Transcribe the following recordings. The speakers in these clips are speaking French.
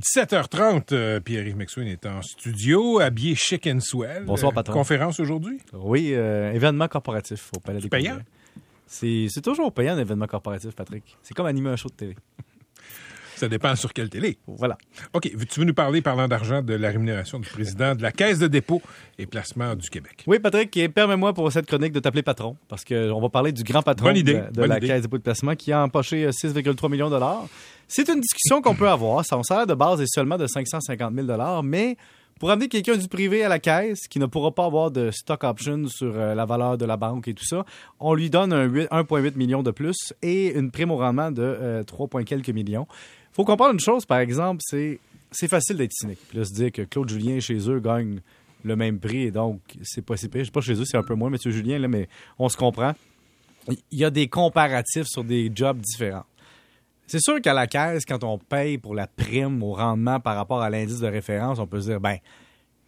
17h30, euh, Pierre-Yves McSween est en studio, habillé chic and swell. Bonsoir, Euh, patron. conférence aujourd'hui? Oui, euh, événement corporatif au Palais des Payant? Congrès. C'est c'est toujours payant un événement corporatif, Patrick. C'est comme animer un show de télé. Ça dépend sur quelle télé. Voilà. OK, tu veux nous parler, parlant d'argent, de la rémunération du président de la Caisse de dépôt et placement du Québec? Oui, Patrick, et permets-moi pour cette chronique de t'appeler patron, parce qu'on va parler du grand patron Bonne idée, de, de bonne la idée. Caisse de dépôt de placement qui a empoché euh, 6,3 millions de dollars. C'est une discussion qu'on peut avoir. Son salaire de base est seulement de 550 000 dollars, mais pour amener quelqu'un du privé à la caisse qui ne pourra pas avoir de stock option sur euh, la valeur de la banque et tout ça, on lui donne un huit- 1,8 million de plus et une prime au rendement de euh, 3, point quelques millions. faut comprendre une chose, par exemple, c'est c'est facile d'être cynique. Puis là, se dire que Claude Julien, chez eux, gagne le même prix et donc c'est pas si pire. Je sais pas chez eux, c'est un peu moins, M. Julien, là, mais on se comprend. Il y a des comparatifs sur des jobs différents. C'est sûr qu'à la caisse, quand on paye pour la prime au rendement par rapport à l'indice de référence, on peut se dire, ben,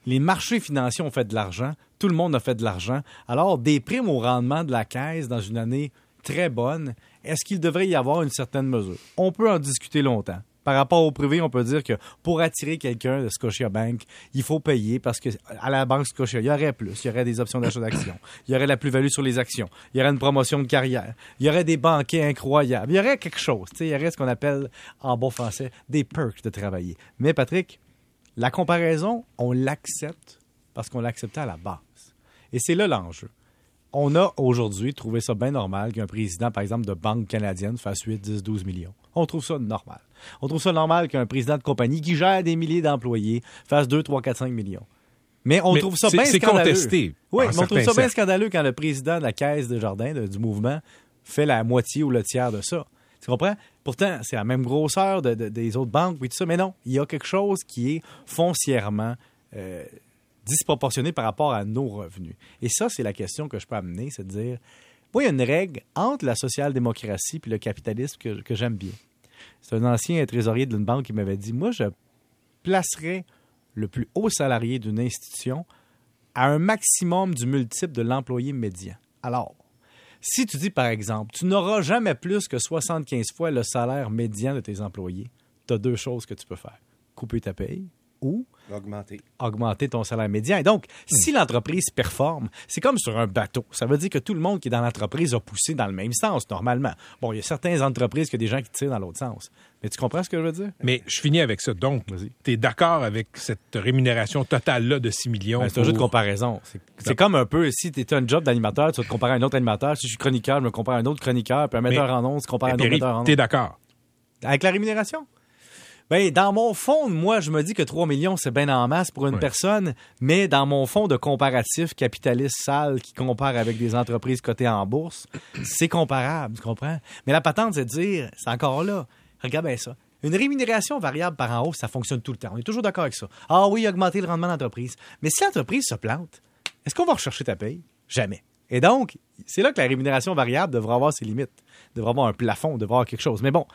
les marchés financiers ont fait de l'argent, tout le monde a fait de l'argent. Alors, des primes au rendement de la caisse dans une année très bonne, est-ce qu'il devrait y avoir une certaine mesure? On peut en discuter longtemps. Par rapport au privé, on peut dire que pour attirer quelqu'un de Scotiabank, il faut payer parce que à la banque Scotia, il y aurait plus. Il y aurait des options d'achat d'actions. Il y aurait la plus-value sur les actions. Il y aurait une promotion de carrière. Il y aurait des banquets incroyables. Il y aurait quelque chose. Il y aurait ce qu'on appelle, en bon français, des perks de travailler. Mais Patrick, la comparaison, on l'accepte parce qu'on l'acceptait à la base. Et c'est là l'enjeu. On a aujourd'hui trouvé ça bien normal qu'un président, par exemple, de banque canadienne fasse 8, 10, 12 millions. On trouve ça normal. On trouve ça normal qu'un président de compagnie qui gère des milliers d'employés fasse 2, 3, 4, 5 millions. Mais on Mais trouve ça bien c'est scandaleux. contesté, Oui, mais on trouve ça bien scandaleux quand le président de la caisse de jardin de- du mouvement fait la moitié ou le tiers de ça. Tu comprends? Pourtant, c'est la même grosseur de- de- des autres banques et tout ça, mais non, il y a quelque chose qui est foncièrement euh, disproportionné par rapport à nos revenus. Et ça, c'est la question que je peux amener, c'est de dire, il y a une règle entre la social-démocratie et le capitalisme que, que j'aime bien. C'est un ancien trésorier d'une banque qui m'avait dit, moi, je placerais le plus haut salarié d'une institution à un maximum du multiple de l'employé médian. Alors, si tu dis, par exemple, tu n'auras jamais plus que 75 fois le salaire médian de tes employés, tu as deux choses que tu peux faire. Couper ta paye ou Augmenter. augmenter ton salaire médian. Et donc, si l'entreprise performe, c'est comme sur un bateau. Ça veut dire que tout le monde qui est dans l'entreprise a poussé dans le même sens, normalement. Bon, il y a certaines entreprises qui a des gens qui tirent dans l'autre sens. Mais tu comprends ce que je veux dire? Mais je finis avec ça. Donc, Vas-y. tu es d'accord avec cette rémunération totale-là de 6 millions? Ben, c'est un jeu de comparaison. C'est- comme un peu, si tu un job d'animateur, tu vas te comparer à un autre animateur. Si je suis chroniqueur, je me compare à un autre chroniqueur. Puis un metteur Mais- en ondes, se compare à un autre metteur en t'es ondes. d'accord? Avec la rémunération? Ben, dans mon fond, moi, je me dis que 3 millions, c'est bien en masse pour une personne, mais dans mon fond de comparatif capitaliste sale qui compare avec des entreprises cotées en bourse, c'est comparable, tu comprends? Mais la patente, c'est de dire, c'est encore là. Regarde bien ça. Une rémunération variable par en haut, ça fonctionne tout le temps. On est toujours d'accord avec ça. Ah oui, augmenter le rendement d'entreprise. Mais si l'entreprise se plante, est-ce qu'on va rechercher ta paye? Jamais. Et donc, c'est là que la rémunération variable devra avoir ses limites. Devra avoir un plafond, devra avoir quelque chose. Mais bon,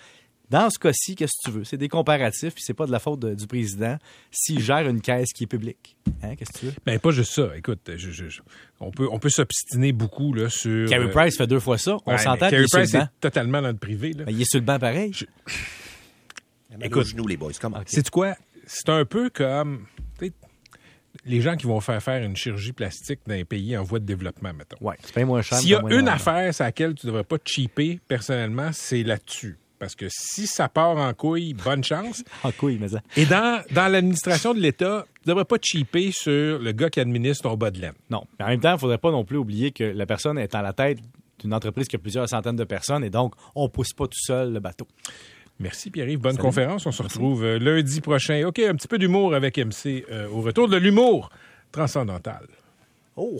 dans ce cas-ci, qu'est-ce que tu veux? C'est des comparatifs, puis c'est pas de la faute de- du président s'il gère une caisse qui est publique. Hein, qu'est-ce que tu veux? Ben, pas juste ça. Écoute, je- je- je- on peut, on peut s'obstiner beaucoup là, sur. Carey euh, Price fait deux fois ça. On ouais, s'entend sur le Price banc. est totalement dans le privé. Là. Ben, il est sur le banc pareil. Je- Écoute. Genoux, les boys. Comment? C'est quoi? C'est un peu comme les gens qui vont faire faire une chirurgie plastique dans un pays en voie de développement, mettons. Ouais, tu payes moins cher. S'il y a une affaire sur laquelle tu ne devrais pas te cheaper, personnellement, c'est là-dessus. Parce que si ça part en couille, bonne chance. En couille, mais ça. Et dans, dans l'administration de l'État, tu ne devrais pas cheaper sur le gars qui administre ton bas de laine. Non. Mais en même temps, il ne faudrait pas non plus oublier que la personne est à la tête d'une entreprise qui a plusieurs centaines de personnes et donc on pousse pas tout seul le bateau. Merci Pierre-Yves. Bonne Salut. conférence. On se retrouve euh, lundi prochain. OK, un petit peu d'humour avec MC euh, au retour de l'humour transcendantal. Oh!